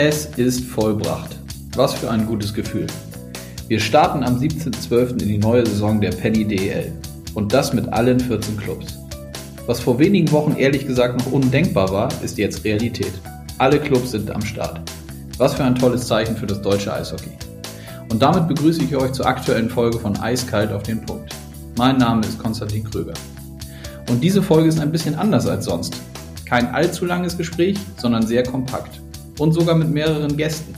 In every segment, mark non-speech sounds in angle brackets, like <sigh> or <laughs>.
Es ist vollbracht. Was für ein gutes Gefühl. Wir starten am 17.12. in die neue Saison der Penny DEL. Und das mit allen 14 Clubs. Was vor wenigen Wochen ehrlich gesagt noch undenkbar war, ist jetzt Realität. Alle Clubs sind am Start. Was für ein tolles Zeichen für das deutsche Eishockey. Und damit begrüße ich euch zur aktuellen Folge von Eiskalt auf den Punkt. Mein Name ist Konstantin Kröger. Und diese Folge ist ein bisschen anders als sonst. Kein allzu langes Gespräch, sondern sehr kompakt. Und sogar mit mehreren Gästen.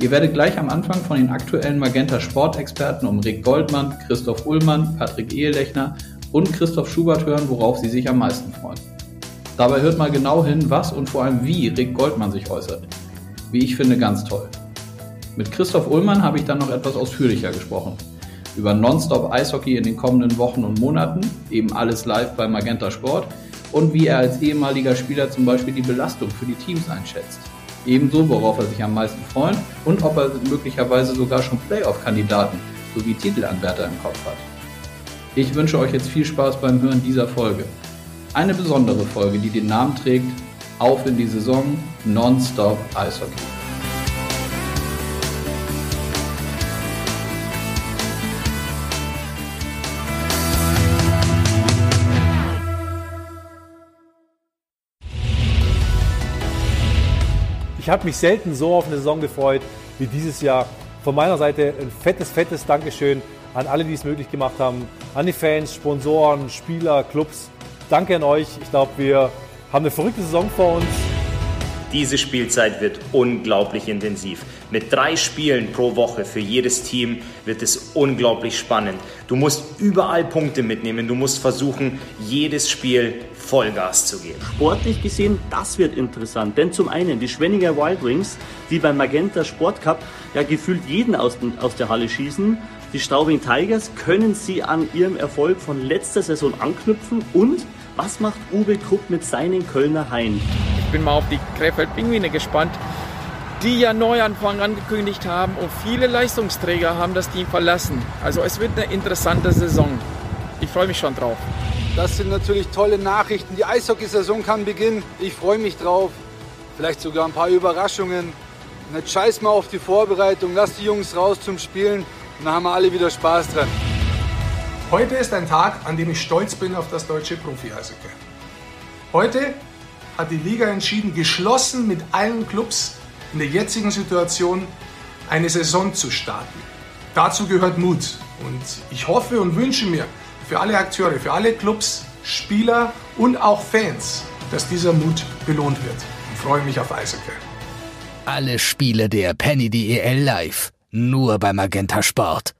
Ihr werdet gleich am Anfang von den aktuellen Magenta Sportexperten um Rick Goldmann, Christoph Ullmann, Patrick Ehelechner und Christoph Schubert hören, worauf sie sich am meisten freuen. Dabei hört mal genau hin, was und vor allem wie Rick Goldmann sich äußert. Wie ich finde, ganz toll. Mit Christoph Ullmann habe ich dann noch etwas ausführlicher gesprochen. Über Nonstop Eishockey in den kommenden Wochen und Monaten, eben alles live bei Magenta Sport und wie er als ehemaliger Spieler zum Beispiel die Belastung für die Teams einschätzt. Ebenso, worauf er sich am meisten freut und ob er möglicherweise sogar schon Playoff-Kandidaten sowie Titelanwärter im Kopf hat. Ich wünsche euch jetzt viel Spaß beim Hören dieser Folge. Eine besondere Folge, die den Namen trägt Auf in die Saison Nonstop Eishockey. Ich habe mich selten so auf eine Saison gefreut wie dieses Jahr. Von meiner Seite ein fettes, fettes Dankeschön an alle, die es möglich gemacht haben, an die Fans, Sponsoren, Spieler, Clubs. Danke an euch. Ich glaube, wir haben eine verrückte Saison vor uns. Diese Spielzeit wird unglaublich intensiv. Mit drei Spielen pro Woche für jedes Team wird es unglaublich spannend. Du musst überall Punkte mitnehmen. Du musst versuchen, jedes Spiel Vollgas zu geben. Sportlich gesehen, das wird interessant. Denn zum einen die Schwenninger Wild Wings, die beim Magenta Sport Cup ja gefühlt jeden aus, den, aus der Halle schießen. Die Straubing Tigers können sie an ihrem Erfolg von letzter Saison anknüpfen und was macht Uwe Krupp mit seinen Kölner Haien? Ich bin mal auf die Krefeld-Pinguine gespannt, die ja Neuanfang angekündigt haben und viele Leistungsträger haben das Team verlassen. Also es wird eine interessante Saison. Ich freue mich schon drauf. Das sind natürlich tolle Nachrichten. Die Eishockeysaison kann beginnen. Ich freue mich drauf. Vielleicht sogar ein paar Überraschungen. Und jetzt scheiß mal auf die Vorbereitung. Lass die Jungs raus zum Spielen. Und dann haben wir alle wieder Spaß dran. Heute ist ein Tag, an dem ich stolz bin auf das deutsche Profi-Eishockey. Heute hat die Liga entschieden, geschlossen mit allen Clubs in der jetzigen Situation eine Saison zu starten. Dazu gehört Mut. Und ich hoffe und wünsche mir für alle Akteure, für alle Clubs, Spieler und auch Fans, dass dieser Mut belohnt wird. Und freue mich auf Eishockey. Alle Spiele der Penny DEL live. Nur bei Magenta Sport.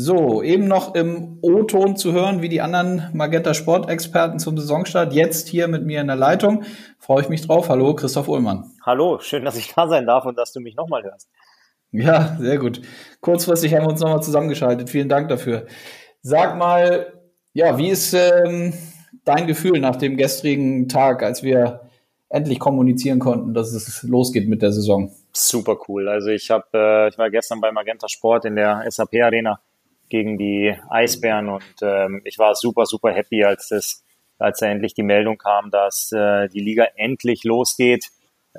So, eben noch im O-Ton zu hören, wie die anderen Magenta Sport-Experten zum Saisonstart. Jetzt hier mit mir in der Leitung. Freue ich mich drauf. Hallo, Christoph Ullmann. Hallo, schön, dass ich da sein darf und dass du mich nochmal hörst. Ja, sehr gut. Kurzfristig haben wir uns nochmal zusammengeschaltet. Vielen Dank dafür. Sag mal, ja, wie ist ähm, dein Gefühl nach dem gestrigen Tag, als wir endlich kommunizieren konnten, dass es losgeht mit der Saison? Super cool. Also ich habe, äh, ich war gestern bei Magenta Sport in der SAP Arena gegen die Eisbären und ähm, ich war super, super happy, als das, als da endlich die Meldung kam, dass äh, die Liga endlich losgeht,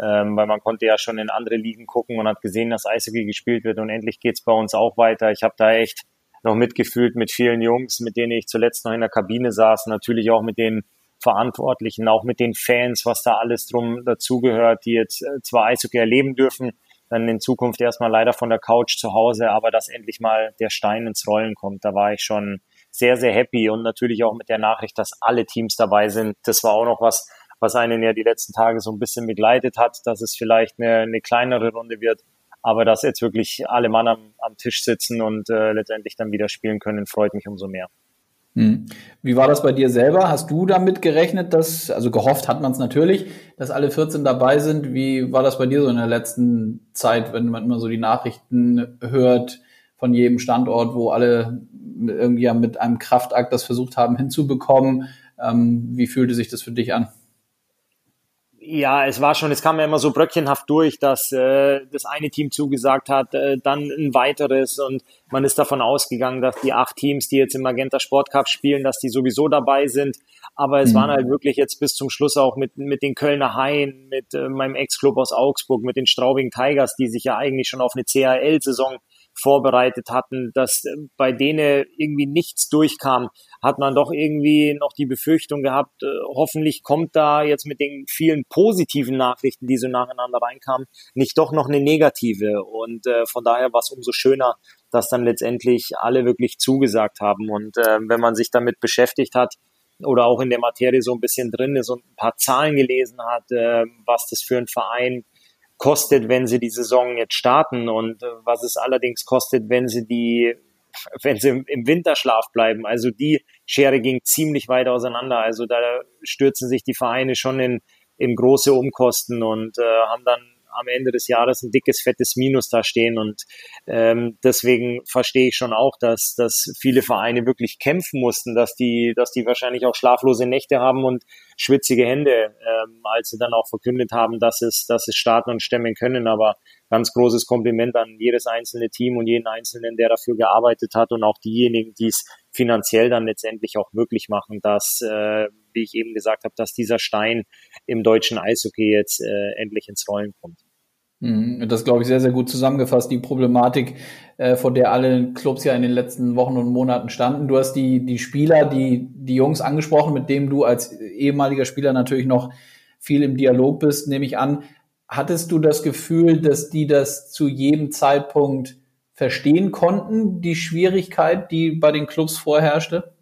ähm, weil man konnte ja schon in andere Ligen gucken und hat gesehen, dass Eishockey gespielt wird und endlich geht's bei uns auch weiter. Ich habe da echt noch mitgefühlt mit vielen Jungs, mit denen ich zuletzt noch in der Kabine saß, natürlich auch mit den Verantwortlichen, auch mit den Fans, was da alles drum dazugehört, die jetzt äh, zwar Eishockey erleben dürfen, dann in Zukunft erstmal leider von der Couch zu Hause, aber dass endlich mal der Stein ins Rollen kommt, da war ich schon sehr, sehr happy und natürlich auch mit der Nachricht, dass alle Teams dabei sind. Das war auch noch was, was einen ja die letzten Tage so ein bisschen begleitet hat, dass es vielleicht eine, eine kleinere Runde wird, aber dass jetzt wirklich alle Mann am, am Tisch sitzen und äh, letztendlich dann wieder spielen können, freut mich umso mehr. Hm. Wie war das bei dir selber? Hast du damit gerechnet, dass, also gehofft hat man es natürlich, dass alle 14 dabei sind? Wie war das bei dir so in der letzten Zeit, wenn man immer so die Nachrichten hört von jedem Standort, wo alle irgendwie mit einem Kraftakt das versucht haben hinzubekommen? Ähm, wie fühlte sich das für dich an? Ja, es war schon, es kam ja immer so bröckchenhaft durch, dass äh, das eine Team zugesagt hat, äh, dann ein weiteres und man ist davon ausgegangen, dass die acht Teams, die jetzt im Magenta Sport Cup spielen, dass die sowieso dabei sind. Aber es mhm. waren halt wirklich jetzt bis zum Schluss auch mit, mit den Kölner Haien, mit äh, meinem Ex-Club aus Augsburg, mit den Straubing Tigers, die sich ja eigentlich schon auf eine CHL-Saison vorbereitet hatten, dass äh, bei denen irgendwie nichts durchkam, hat man doch irgendwie noch die Befürchtung gehabt, äh, hoffentlich kommt da jetzt mit den vielen positiven Nachrichten, die so nacheinander reinkamen, nicht doch noch eine negative. Und äh, von daher war es umso schöner, dass dann letztendlich alle wirklich zugesagt haben. Und wenn man sich damit beschäftigt hat, oder auch in der Materie so ein bisschen drin ist und ein paar Zahlen gelesen hat, äh, was das für ein Verein kostet, wenn sie die Saison jetzt starten und äh, was es allerdings kostet, wenn sie die <laughs> wenn sie im Winterschlaf bleiben. Also die Schere ging ziemlich weit auseinander. Also da stürzen sich die Vereine schon in, in große Umkosten und äh, haben dann am Ende des Jahres ein dickes, fettes Minus da stehen. Und ähm, deswegen verstehe ich schon auch, dass, dass viele Vereine wirklich kämpfen mussten, dass die, dass die wahrscheinlich auch schlaflose Nächte haben und schwitzige Hände, ähm, als sie dann auch verkündet haben, dass es, dass es starten und stemmen können. Aber ganz großes Kompliment an jedes einzelne Team und jeden Einzelnen, der dafür gearbeitet hat und auch diejenigen, die es finanziell dann letztendlich auch möglich machen, dass, äh, wie ich eben gesagt habe, dass dieser Stein im deutschen Eishockey jetzt äh, endlich ins Rollen kommt. Mhm. Das glaube ich sehr, sehr gut zusammengefasst, die Problematik, äh, vor der alle Clubs ja in den letzten Wochen und Monaten standen. Du hast die, die Spieler, die, die Jungs angesprochen, mit denen du als ehemaliger Spieler natürlich noch viel im Dialog bist, nehme ich an. Hattest du das Gefühl, dass die das zu jedem Zeitpunkt verstehen konnten, die Schwierigkeit, die bei den Clubs vorherrschte?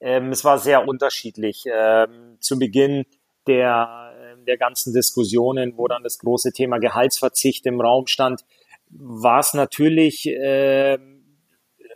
Ähm, es war sehr unterschiedlich. Ähm, zu Beginn der, ähm, der ganzen Diskussionen, wo dann das große Thema Gehaltsverzicht im Raum stand, war es natürlich äh,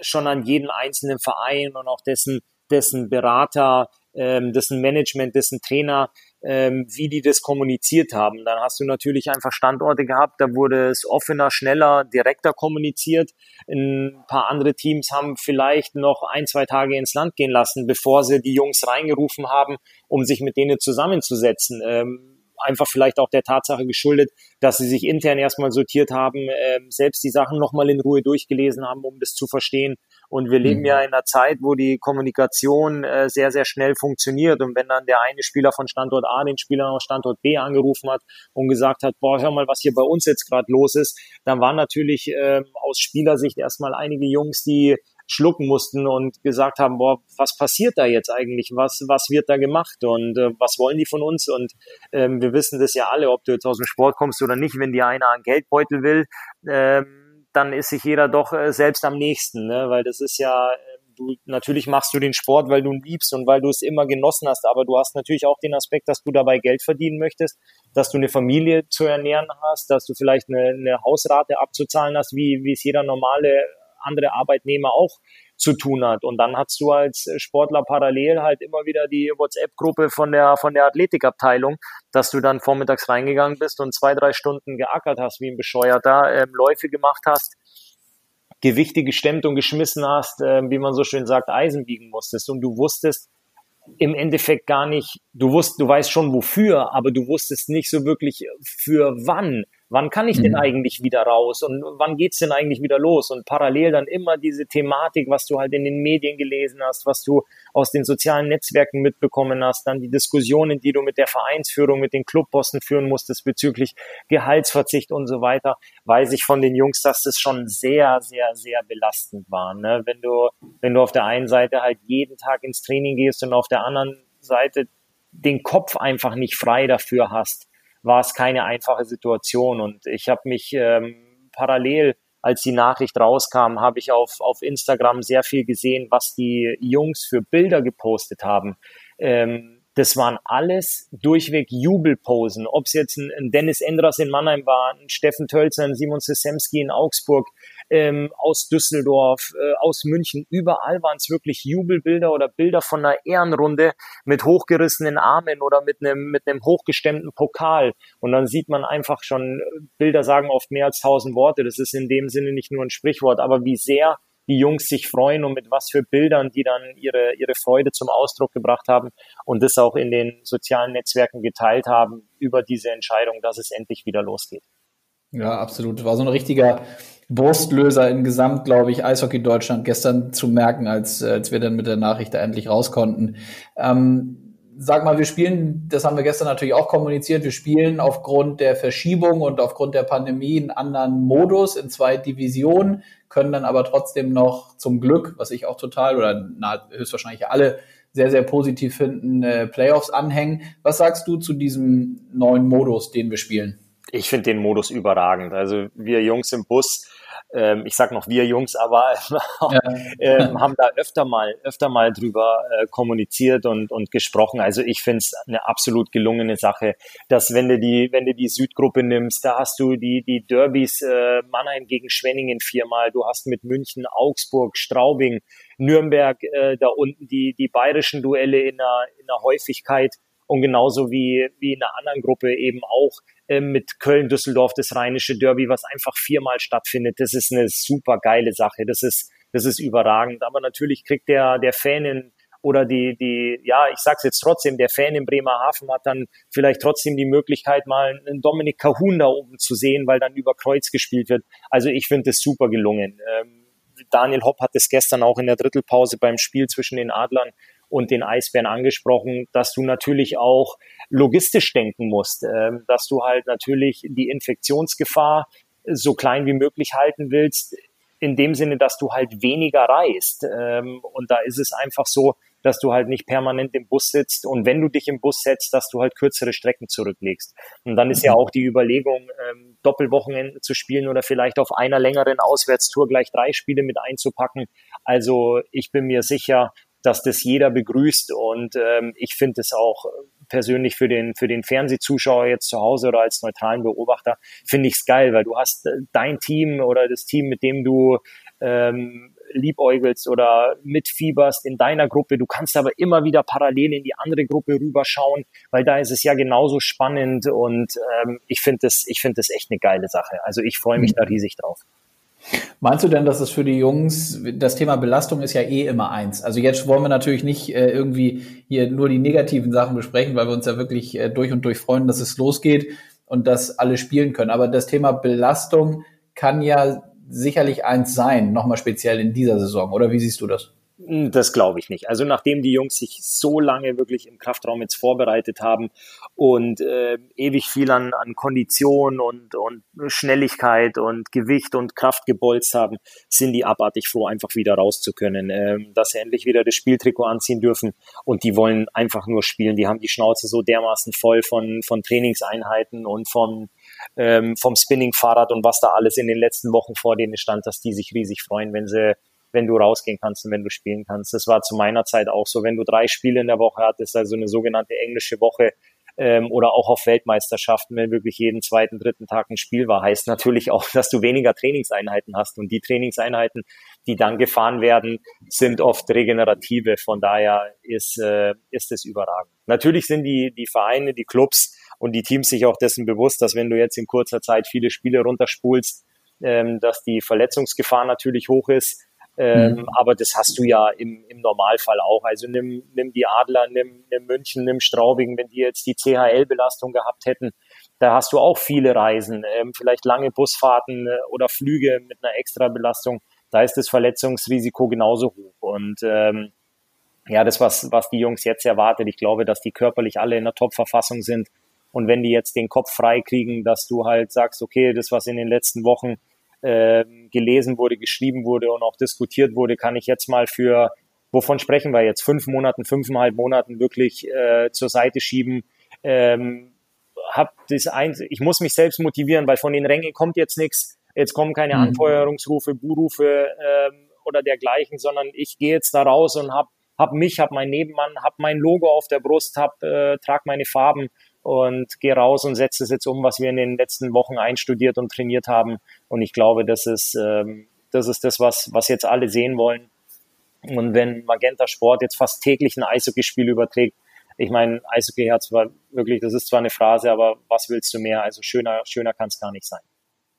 schon an jeden einzelnen Verein und auch dessen, dessen Berater, ähm, dessen Management, dessen Trainer ähm, wie die das kommuniziert haben. Dann hast du natürlich einfach Standorte gehabt, da wurde es offener, schneller, direkter kommuniziert. Ein paar andere Teams haben vielleicht noch ein, zwei Tage ins Land gehen lassen, bevor sie die Jungs reingerufen haben, um sich mit denen zusammenzusetzen. Ähm, einfach vielleicht auch der Tatsache geschuldet, dass sie sich intern erstmal sortiert haben, äh, selbst die Sachen nochmal in Ruhe durchgelesen haben, um das zu verstehen und wir leben mhm. ja in einer Zeit, wo die Kommunikation äh, sehr, sehr schnell funktioniert. Und wenn dann der eine Spieler von Standort A den Spieler aus Standort B angerufen hat und gesagt hat, boah, hör mal, was hier bei uns jetzt gerade los ist, dann waren natürlich äh, aus Spielersicht erstmal einige Jungs, die schlucken mussten und gesagt haben, boah, was passiert da jetzt eigentlich? Was, was wird da gemacht? Und äh, was wollen die von uns? Und ähm, wir wissen das ja alle, ob du jetzt aus dem Sport kommst oder nicht, wenn dir einer einen Geldbeutel will, ähm, dann ist sich jeder doch äh, selbst am nächsten, ne? weil das ist ja, äh, du natürlich machst du den Sport, weil du ihn liebst und weil du es immer genossen hast, aber du hast natürlich auch den Aspekt, dass du dabei Geld verdienen möchtest, dass du eine Familie zu ernähren hast, dass du vielleicht eine, eine Hausrate abzuzahlen hast, wie, wie es jeder normale andere Arbeitnehmer auch zu tun hat. Und dann hast du als Sportler parallel halt immer wieder die WhatsApp-Gruppe von der, von der Athletikabteilung, dass du dann vormittags reingegangen bist und zwei, drei Stunden geackert hast wie ein Bescheuerter, ähm, Läufe gemacht hast, Gewichte gestemmt und geschmissen hast, äh, wie man so schön sagt, Eisen biegen musstest. Und du wusstest, im Endeffekt gar nicht, du wusst, du weißt schon wofür, aber du wusstest nicht so wirklich für wann. Wann kann ich denn mhm. eigentlich wieder raus und wann geht's denn eigentlich wieder los? Und parallel dann immer diese Thematik, was du halt in den Medien gelesen hast, was du aus den sozialen Netzwerken mitbekommen hast, dann die Diskussionen, die du mit der Vereinsführung, mit den Clubbossen führen musstest bezüglich Gehaltsverzicht und so weiter, weiß ich von den Jungs, dass das schon sehr, sehr, sehr belastend war. Ne? Wenn du, wenn du auf der einen Seite halt jeden Tag ins Training gehst und auf der anderen Seite den Kopf einfach nicht frei dafür hast, war es keine einfache Situation. Und ich habe mich ähm, parallel, als die Nachricht rauskam, habe ich auf, auf Instagram sehr viel gesehen, was die Jungs für Bilder gepostet haben. Ähm, das waren alles durchweg Jubelposen. Ob es jetzt ein, ein, Dennis Endras in Mannheim war, ein Steffen Tölzer, ein Simon Sesemski in Augsburg, ähm, aus Düsseldorf, äh, aus München, überall waren es wirklich Jubelbilder oder Bilder von einer Ehrenrunde mit hochgerissenen Armen oder mit einem mit einem hochgestemmten Pokal. Und dann sieht man einfach schon, Bilder sagen oft mehr als tausend Worte. Das ist in dem Sinne nicht nur ein Sprichwort, aber wie sehr die Jungs sich freuen und mit was für Bildern die dann ihre, ihre Freude zum Ausdruck gebracht haben und das auch in den sozialen Netzwerken geteilt haben über diese Entscheidung, dass es endlich wieder losgeht. Ja, absolut. War so ein richtiger Wurstlöser in Gesamt, glaube ich, Eishockey Deutschland gestern zu merken, als, als wir dann mit der Nachricht da endlich raus konnten. Ähm, sag mal, wir spielen, das haben wir gestern natürlich auch kommuniziert, wir spielen aufgrund der Verschiebung und aufgrund der Pandemie einen anderen Modus in zwei Divisionen, können dann aber trotzdem noch zum Glück, was ich auch total oder na, höchstwahrscheinlich alle sehr, sehr positiv finden, äh, Playoffs anhängen. Was sagst du zu diesem neuen Modus, den wir spielen? Ich finde den Modus überragend. Also wir Jungs im Bus, ähm, ich sag noch wir Jungs, aber <laughs> ja. ähm, haben da öfter mal, öfter mal drüber äh, kommuniziert und, und gesprochen. Also ich finde es eine absolut gelungene Sache, dass wenn du die, wenn du die Südgruppe nimmst, da hast du die, die Derbys äh, Mannheim gegen Schwenningen viermal, du hast mit München, Augsburg, Straubing, Nürnberg, äh, da unten die, die bayerischen Duelle in einer, in einer Häufigkeit und genauso wie, wie in einer anderen Gruppe eben auch äh, mit Köln, Düsseldorf, das rheinische Derby, was einfach viermal stattfindet. Das ist eine super geile Sache. Das ist, das ist überragend. Aber natürlich kriegt der, der Fan in, oder die, die, ja, ich sag's jetzt trotzdem, der Fan in Bremerhaven hat dann vielleicht trotzdem die Möglichkeit, mal einen Dominik Cahun da oben zu sehen, weil dann über Kreuz gespielt wird. Also ich finde das super gelungen. Ähm, Daniel Hopp hat es gestern auch in der Drittelpause beim Spiel zwischen den Adlern und den Eisbären angesprochen, dass du natürlich auch logistisch denken musst, äh, dass du halt natürlich die Infektionsgefahr so klein wie möglich halten willst, in dem Sinne, dass du halt weniger reist. Ähm, und da ist es einfach so, dass du halt nicht permanent im Bus sitzt und wenn du dich im Bus setzt, dass du halt kürzere Strecken zurücklegst. Und dann ist ja auch die Überlegung, ähm, Doppelwochenende zu spielen oder vielleicht auf einer längeren Auswärtstour gleich drei Spiele mit einzupacken. Also ich bin mir sicher, dass das jeder begrüßt und ähm, ich finde es auch persönlich für den für den Fernsehzuschauer jetzt zu Hause oder als neutralen Beobachter finde ich es geil, weil du hast äh, dein Team oder das Team, mit dem du ähm, liebäugelst oder mitfieberst in deiner Gruppe. Du kannst aber immer wieder parallel in die andere Gruppe rüberschauen, weil da ist es ja genauso spannend und ähm, ich finde das, ich finde das echt eine geile Sache. Also ich freue mich mhm. da riesig drauf. Meinst du denn, dass es für die Jungs, das Thema Belastung ist ja eh immer eins. Also jetzt wollen wir natürlich nicht äh, irgendwie hier nur die negativen Sachen besprechen, weil wir uns ja wirklich äh, durch und durch freuen, dass es losgeht und dass alle spielen können. Aber das Thema Belastung kann ja sicherlich eins sein, nochmal speziell in dieser Saison. Oder wie siehst du das? Das glaube ich nicht. Also nachdem die Jungs sich so lange wirklich im Kraftraum jetzt vorbereitet haben und äh, ewig viel an, an Kondition und, und Schnelligkeit und Gewicht und Kraft gebolzt haben, sind die abartig froh, einfach wieder raus zu können, äh, dass sie endlich wieder das Spieltrikot anziehen dürfen und die wollen einfach nur spielen. Die haben die Schnauze so dermaßen voll von, von Trainingseinheiten und vom, ähm, vom Spinning-Fahrrad und was da alles in den letzten Wochen vor denen stand, dass die sich riesig freuen, wenn sie wenn du rausgehen kannst und wenn du spielen kannst. Das war zu meiner Zeit auch so. Wenn du drei Spiele in der Woche hattest, also eine sogenannte englische Woche, ähm, oder auch auf Weltmeisterschaften, wenn wirklich jeden zweiten, dritten Tag ein Spiel war, heißt natürlich auch, dass du weniger Trainingseinheiten hast. Und die Trainingseinheiten, die dann gefahren werden, sind oft regenerative. Von daher ist, äh, ist es überragend. Natürlich sind die, die Vereine, die Clubs und die Teams sich auch dessen bewusst, dass wenn du jetzt in kurzer Zeit viele Spiele runterspulst, ähm, dass die Verletzungsgefahr natürlich hoch ist. Ähm, mhm. Aber das hast du ja im, im Normalfall auch. Also nimm, nimm die Adler, nimm, nimm München, nimm Straubing, wenn die jetzt die CHL-Belastung gehabt hätten, da hast du auch viele Reisen, ähm, vielleicht lange Busfahrten äh, oder Flüge mit einer Extrabelastung. Da ist das Verletzungsrisiko genauso hoch. Und ähm, ja, das, was, was die Jungs jetzt erwartet, ich glaube, dass die körperlich alle in der Top-Verfassung sind. Und wenn die jetzt den Kopf frei kriegen, dass du halt sagst, okay, das, was in den letzten Wochen äh, gelesen wurde, geschrieben wurde und auch diskutiert wurde, kann ich jetzt mal für, wovon sprechen wir jetzt, fünf Monaten, fünfeinhalb Monaten wirklich äh, zur Seite schieben. Ähm, hab das ein, ich muss mich selbst motivieren, weil von den Rängen kommt jetzt nichts. Jetzt kommen keine mhm. Anfeuerungsrufe, Buhrufe ähm, oder dergleichen, sondern ich gehe jetzt da raus und hab, hab mich, hab meinen Nebenmann, hab mein Logo auf der Brust, hab, äh, trag meine Farben und gehe raus und setze es jetzt um, was wir in den letzten Wochen einstudiert und trainiert haben. Und ich glaube, das ist, ähm, das ist das, was, was jetzt alle sehen wollen. Und wenn Magenta Sport jetzt fast täglich ein Eishockeyspiel überträgt, ich meine, Eishockey hat zwar wirklich, das ist zwar eine Phrase, aber was willst du mehr? Also schöner, schöner kann es gar nicht sein.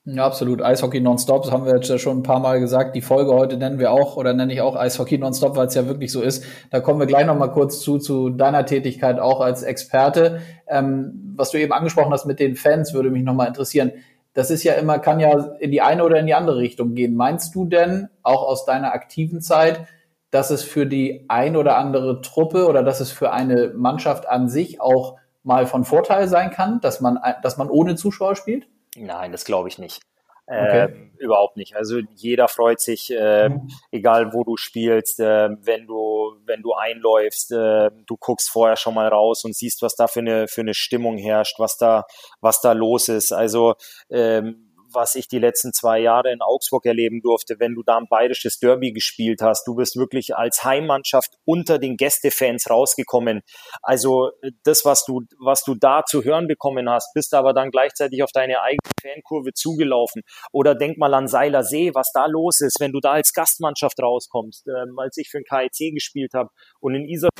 Ja, absolut. Eishockey nonstop, das haben wir jetzt schon ein paar Mal gesagt. Die Folge heute nennen wir auch oder nenne ich auch Eishockey nonstop, weil es ja wirklich so ist. Da kommen wir gleich noch mal kurz zu, zu deiner Tätigkeit auch als Experte. Ähm, was du eben angesprochen hast mit den Fans, würde mich noch mal interessieren. Das ist ja immer, kann ja in die eine oder in die andere Richtung gehen. Meinst du denn, auch aus deiner aktiven Zeit, dass es für die ein oder andere Truppe oder dass es für eine Mannschaft an sich auch mal von Vorteil sein kann, dass man, dass man ohne Zuschauer spielt? Nein, das glaube ich nicht. Okay. Ähm, überhaupt nicht. Also jeder freut sich, äh, mhm. egal wo du spielst, äh, wenn du wenn du einläufst, äh, du guckst vorher schon mal raus und siehst, was da für eine für eine Stimmung herrscht, was da was da los ist. Also ähm, was ich die letzten zwei Jahre in Augsburg erleben durfte, wenn du da ein bayerisches Derby gespielt hast. Du bist wirklich als Heimmannschaft unter den Gästefans rausgekommen. Also das, was du, was du da zu hören bekommen hast, bist aber dann gleichzeitig auf deine eigene Fankurve zugelaufen. Oder denk mal an Seiler See, was da los ist, wenn du da als Gastmannschaft rauskommst. Ähm, als ich für den KIC gespielt habe und in Isar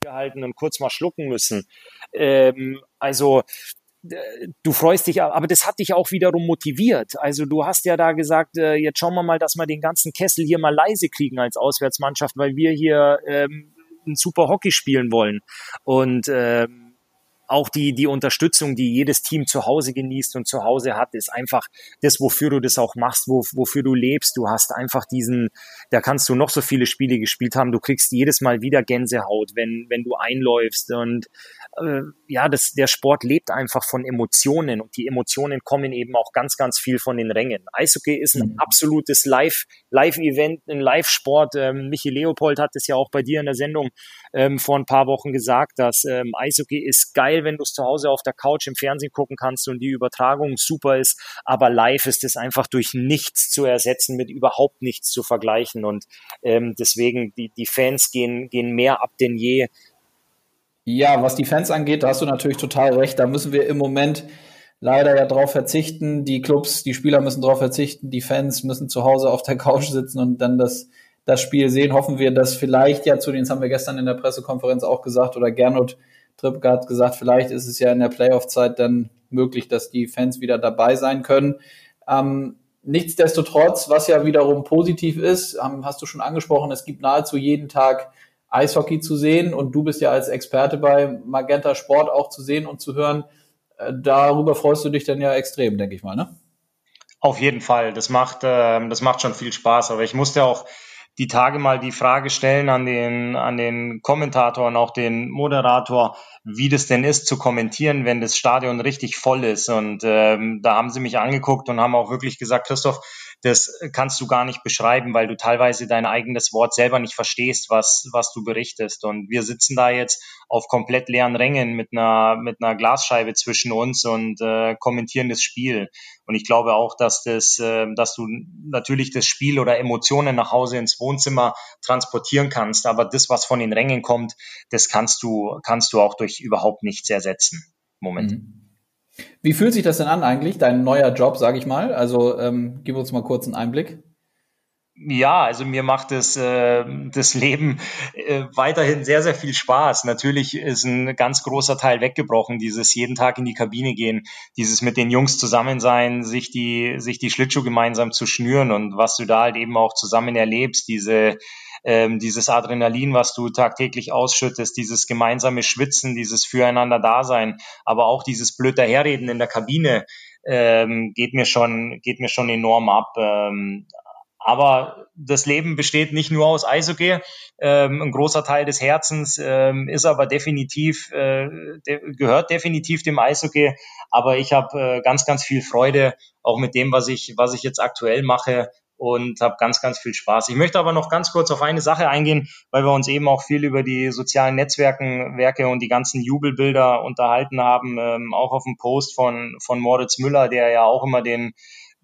gehalten und kurz mal schlucken müssen. Ähm, also du freust dich, aber das hat dich auch wiederum motiviert. Also du hast ja da gesagt, äh, jetzt schauen wir mal, dass wir den ganzen Kessel hier mal leise kriegen als Auswärtsmannschaft, weil wir hier ähm, ein super Hockey spielen wollen. Und ähm, auch die, die Unterstützung, die jedes Team zu Hause genießt und zu Hause hat, ist einfach das, wofür du das auch machst, wo, wofür du lebst. Du hast einfach diesen, da kannst du noch so viele Spiele gespielt haben, du kriegst jedes Mal wieder Gänsehaut, wenn, wenn du einläufst und äh, ja, das, der Sport lebt einfach von Emotionen und die Emotionen kommen eben auch ganz, ganz viel von den Rängen. Eishockey ist ein mhm. absolutes Live, Live-Event, ein Live-Sport. Ähm, Michi Leopold hat es ja auch bei dir in der Sendung ähm, vor ein paar Wochen gesagt, dass ähm, Eishockey ist geil, wenn du es zu Hause auf der Couch im Fernsehen gucken kannst und die Übertragung super ist, aber live ist es einfach durch nichts zu ersetzen, mit überhaupt nichts zu vergleichen und ähm, deswegen die, die Fans gehen, gehen mehr ab denn je ja, was die Fans angeht, da hast du natürlich total recht. Da müssen wir im Moment leider ja drauf verzichten. Die Clubs, die Spieler müssen drauf verzichten. Die Fans müssen zu Hause auf der Couch sitzen und dann das, das Spiel sehen. Hoffen wir, dass vielleicht ja zu denen, das haben wir gestern in der Pressekonferenz auch gesagt, oder Gernot Trippke hat gesagt, vielleicht ist es ja in der Playoff-Zeit dann möglich, dass die Fans wieder dabei sein können. Ähm, nichtsdestotrotz, was ja wiederum positiv ist, hast du schon angesprochen, es gibt nahezu jeden Tag Eishockey zu sehen und du bist ja als Experte bei Magenta Sport auch zu sehen und zu hören. Äh, darüber freust du dich dann ja extrem, denke ich mal, ne? Auf jeden Fall. Das macht, äh, das macht schon viel Spaß. Aber ich musste auch die Tage mal die Frage stellen an den, an den Kommentator und auch den Moderator, wie das denn ist zu kommentieren, wenn das Stadion richtig voll ist. Und ähm, da haben sie mich angeguckt und haben auch wirklich gesagt, Christoph, das kannst du gar nicht beschreiben, weil du teilweise dein eigenes Wort selber nicht verstehst, was, was du berichtest. Und wir sitzen da jetzt auf komplett leeren Rängen mit einer, mit einer Glasscheibe zwischen uns und äh, kommentieren das Spiel. Und ich glaube auch, dass das, äh, dass du natürlich das Spiel oder Emotionen nach Hause ins Wohnzimmer transportieren kannst. Aber das, was von den Rängen kommt, das kannst du, kannst du auch durch überhaupt nichts ersetzen. Moment. Mhm. Wie fühlt sich das denn an eigentlich, dein neuer Job, sage ich mal? Also ähm, gib uns mal kurz einen Einblick. Ja, also mir macht das, äh, das Leben äh, weiterhin sehr, sehr viel Spaß. Natürlich ist ein ganz großer Teil weggebrochen, dieses jeden Tag in die Kabine gehen, dieses mit den Jungs zusammen sein, sich die, sich die Schlittschuh gemeinsam zu schnüren und was du da halt eben auch zusammen erlebst, diese, ähm, dieses Adrenalin, was du tagtäglich ausschüttest, dieses gemeinsame Schwitzen, dieses Füreinander-Dasein, aber auch dieses blöd daherreden in der Kabine, ähm, geht mir schon, geht mir schon enorm ab. Ähm, aber das Leben besteht nicht nur aus Eishockey. Ähm, ein großer Teil des Herzens ähm, ist aber definitiv, äh, de gehört definitiv dem Eishockey. Aber ich habe äh, ganz, ganz viel Freude, auch mit dem, was ich, was ich jetzt aktuell mache und habe ganz, ganz viel Spaß. Ich möchte aber noch ganz kurz auf eine Sache eingehen, weil wir uns eben auch viel über die sozialen Netzwerken, Werke und die ganzen Jubelbilder unterhalten haben, ähm, auch auf dem Post von, von Moritz Müller, der ja auch immer den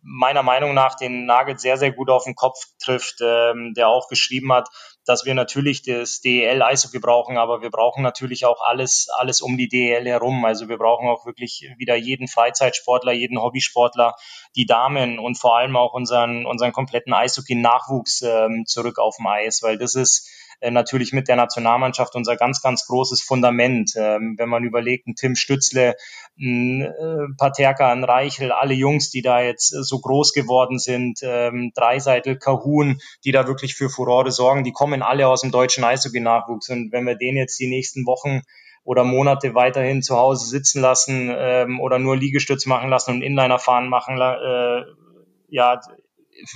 meiner Meinung nach den Nagel sehr, sehr gut auf den Kopf trifft, ähm, der auch geschrieben hat, dass wir natürlich das DEL Eishockey brauchen, aber wir brauchen natürlich auch alles, alles um die DEL herum. Also wir brauchen auch wirklich wieder jeden Freizeitsportler, jeden Hobbysportler, die Damen und vor allem auch unseren, unseren kompletten Eishockey-Nachwuchs ähm, zurück auf dem Eis, weil das ist natürlich mit der Nationalmannschaft unser ganz, ganz großes Fundament. Ähm, wenn man überlegt, ein Tim Stützle, ein äh, Paterka, ein Reichel, alle Jungs, die da jetzt so groß geworden sind, ähm, Dreiseitel, Kahun, die da wirklich für Furore sorgen, die kommen alle aus dem deutschen Eishockey-Nachwuchs. Und wenn wir den jetzt die nächsten Wochen oder Monate weiterhin zu Hause sitzen lassen ähm, oder nur Liegestütz machen lassen und Inliner fahren machen, äh, ja,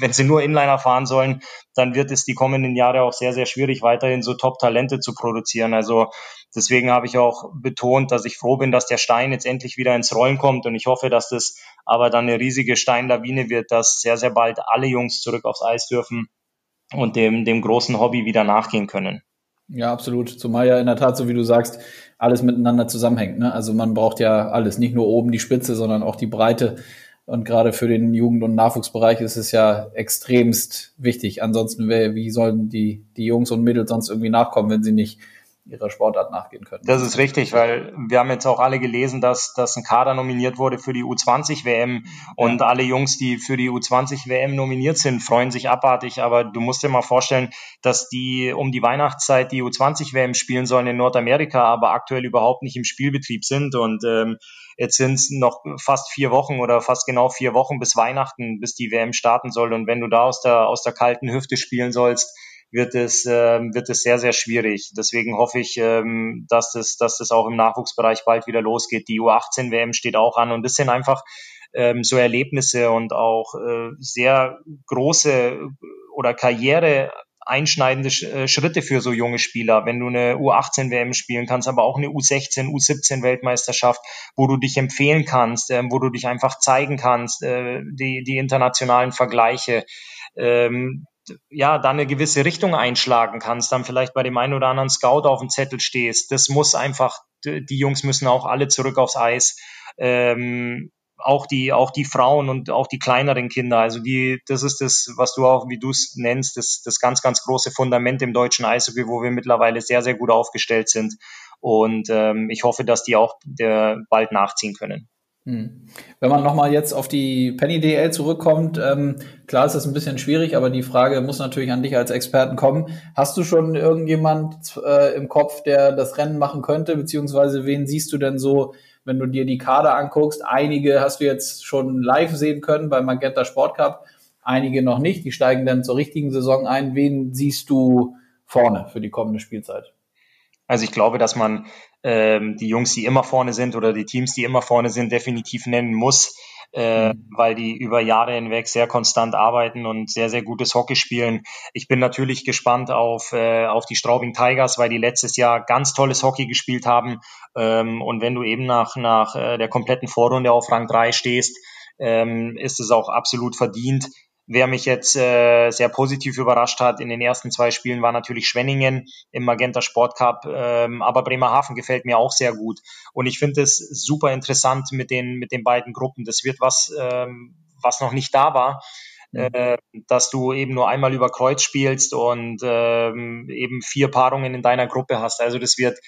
wenn sie nur Inliner fahren sollen, dann wird es die kommenden Jahre auch sehr, sehr schwierig, weiterhin so Top-Talente zu produzieren. Also deswegen habe ich auch betont, dass ich froh bin, dass der Stein jetzt endlich wieder ins Rollen kommt und ich hoffe, dass das aber dann eine riesige Steinlawine wird, dass sehr, sehr bald alle Jungs zurück aufs Eis dürfen und dem, dem großen Hobby wieder nachgehen können. Ja, absolut. Zumal ja in der Tat, so wie du sagst, alles miteinander zusammenhängt. Ne? Also man braucht ja alles, nicht nur oben die Spitze, sondern auch die Breite. Und gerade für den Jugend- und Nachwuchsbereich ist es ja extremst wichtig. Ansonsten, wie sollen die, die Jungs und Mädels sonst irgendwie nachkommen, wenn sie nicht ihrer Sportart nachgehen können. Das ist richtig, weil wir haben jetzt auch alle gelesen, dass, dass ein Kader nominiert wurde für die U20-WM und ja. alle Jungs, die für die U20-WM nominiert sind, freuen sich abartig. Aber du musst dir mal vorstellen, dass die um die Weihnachtszeit die U20-WM spielen sollen in Nordamerika, aber aktuell überhaupt nicht im Spielbetrieb sind und ähm, Jetzt sind es noch fast vier Wochen oder fast genau vier Wochen bis Weihnachten, bis die WM starten soll. Und wenn du da aus der, aus der kalten Hüfte spielen sollst, wird es, ähm, wird es sehr, sehr schwierig. Deswegen hoffe ich, ähm, dass, das, dass das auch im Nachwuchsbereich bald wieder losgeht. Die U18-WM steht auch an und das sind einfach ähm, so Erlebnisse und auch äh, sehr große oder Karriere einschneidende äh, Schritte für so junge Spieler, wenn du eine U18 WM spielen kannst, aber auch eine U16, U17 Weltmeisterschaft, wo du dich empfehlen kannst, äh, wo du dich einfach zeigen kannst, äh, die, die internationalen Vergleiche. Ähm, ja, da eine gewisse Richtung einschlagen kannst, dann vielleicht bei dem einen oder anderen Scout auf dem Zettel stehst. Das muss einfach, die Jungs müssen auch alle zurück aufs Eis. Ähm, auch die, auch die Frauen und auch die kleineren Kinder. Also die, das ist das, was du auch, wie du es nennst, das, das ganz, ganz große Fundament im deutschen Eishockey, wo wir mittlerweile sehr, sehr gut aufgestellt sind. Und ähm, ich hoffe, dass die auch der, bald nachziehen können. Hm. Wenn man nochmal jetzt auf die Penny DL zurückkommt, ähm, klar ist das ein bisschen schwierig, aber die Frage muss natürlich an dich als Experten kommen. Hast du schon irgendjemand äh, im Kopf, der das Rennen machen könnte, beziehungsweise wen siehst du denn so, wenn du dir die Kader anguckst? Einige hast du jetzt schon live sehen können beim Magenta Sport Cup, einige noch nicht. Die steigen dann zur richtigen Saison ein. Wen siehst du vorne für die kommende Spielzeit? Also ich glaube, dass man ähm, die Jungs, die immer vorne sind oder die Teams, die immer vorne sind, definitiv nennen muss, äh, mhm. weil die über Jahre hinweg sehr konstant arbeiten und sehr, sehr gutes Hockey spielen. Ich bin natürlich gespannt auf, äh, auf die Straubing Tigers, weil die letztes Jahr ganz tolles Hockey gespielt haben. Ähm, und wenn du eben nach, nach äh, der kompletten Vorrunde auf Rang 3 stehst, ähm, ist es auch absolut verdient. Wer mich jetzt äh, sehr positiv überrascht hat in den ersten zwei Spielen war natürlich Schwenningen im Magenta Sport Cup, ähm, aber Bremerhaven gefällt mir auch sehr gut. Und ich finde es super interessant mit den, mit den beiden Gruppen. Das wird was, ähm, was noch nicht da war. Äh, dass du eben nur einmal über Kreuz spielst und ähm, eben vier Paarungen in deiner Gruppe hast. Also das wird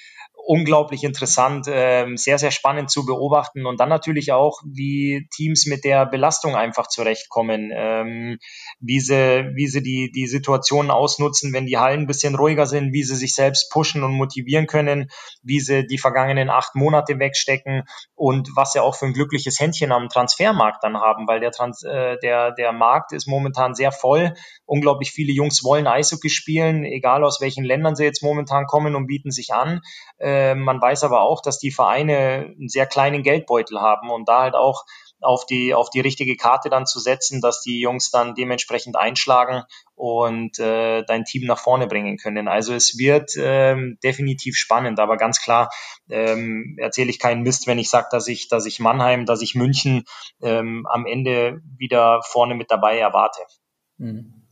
unglaublich interessant, ähm, sehr, sehr spannend zu beobachten und dann natürlich auch, wie Teams mit der Belastung einfach zurechtkommen, ähm, wie sie, wie sie die, die Situationen ausnutzen, wenn die Hallen ein bisschen ruhiger sind, wie sie sich selbst pushen und motivieren können, wie sie die vergangenen acht Monate wegstecken und was sie auch für ein glückliches Händchen am Transfermarkt dann haben, weil der, Trans äh, der, der Markt ist momentan sehr voll. Unglaublich viele Jungs wollen Eishockey spielen, egal aus welchen Ländern sie jetzt momentan kommen und bieten sich an. Äh, man weiß aber auch, dass die Vereine einen sehr kleinen Geldbeutel haben und da halt auch auf die, auf die richtige Karte dann zu setzen, dass die Jungs dann dementsprechend einschlagen und äh, dein Team nach vorne bringen können. Also es wird ähm, definitiv spannend, aber ganz klar ähm, erzähle ich keinen Mist, wenn ich sage, dass ich, dass ich Mannheim, dass ich München ähm, am Ende wieder vorne mit dabei erwarte. Mhm.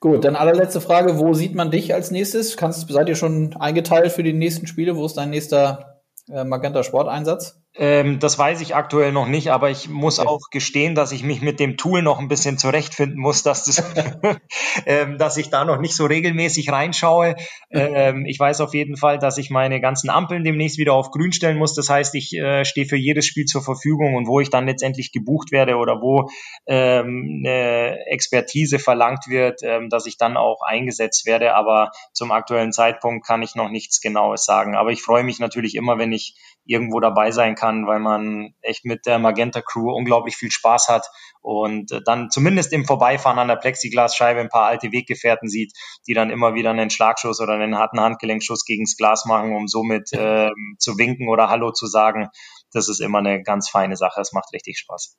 Gut, dann allerletzte Frage. Wo sieht man dich als nächstes? Kannst, seid ihr schon eingeteilt für die nächsten Spiele? Wo ist dein nächster äh, Magenta Sport-Einsatz? Ähm, das weiß ich aktuell noch nicht, aber ich muss ja. auch gestehen, dass ich mich mit dem Tool noch ein bisschen zurechtfinden muss, dass, das <laughs> ähm, dass ich da noch nicht so regelmäßig reinschaue. Ähm, ich weiß auf jeden Fall, dass ich meine ganzen Ampeln demnächst wieder auf grün stellen muss. Das heißt, ich äh, stehe für jedes Spiel zur Verfügung und wo ich dann letztendlich gebucht werde oder wo ähm, eine Expertise verlangt wird, ähm, dass ich dann auch eingesetzt werde. Aber zum aktuellen Zeitpunkt kann ich noch nichts Genaues sagen. Aber ich freue mich natürlich immer, wenn ich irgendwo dabei sein kann, weil man echt mit der Magenta Crew unglaublich viel Spaß hat und äh, dann zumindest im Vorbeifahren an der Plexiglasscheibe ein paar alte Weggefährten sieht, die dann immer wieder einen Schlagschuss oder einen harten Handgelenkschuss gegens Glas machen, um somit äh, zu winken oder Hallo zu sagen. Das ist immer eine ganz feine Sache. Es macht richtig Spaß.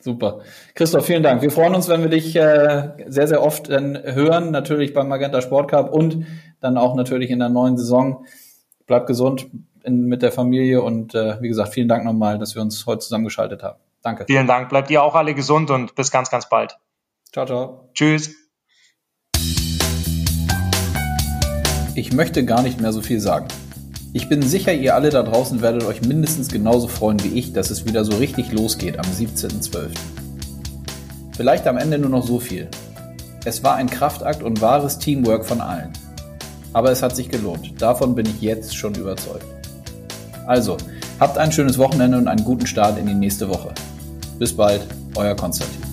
Super. Christoph, vielen Dank. Wir freuen uns, wenn wir dich äh, sehr, sehr oft dann hören, natürlich beim Magenta Sport Cup und dann auch natürlich in der neuen Saison. Bleib gesund, in, mit der Familie und äh, wie gesagt, vielen Dank nochmal, dass wir uns heute zusammengeschaltet haben. Danke. Vielen Dank. Bleibt ihr auch alle gesund und bis ganz, ganz bald. Ciao, ciao. Tschüss. Ich möchte gar nicht mehr so viel sagen. Ich bin sicher, ihr alle da draußen werdet euch mindestens genauso freuen wie ich, dass es wieder so richtig losgeht am 17.12. Vielleicht am Ende nur noch so viel. Es war ein Kraftakt und wahres Teamwork von allen. Aber es hat sich gelohnt. Davon bin ich jetzt schon überzeugt. Also, habt ein schönes Wochenende und einen guten Start in die nächste Woche. Bis bald, euer Konstantin.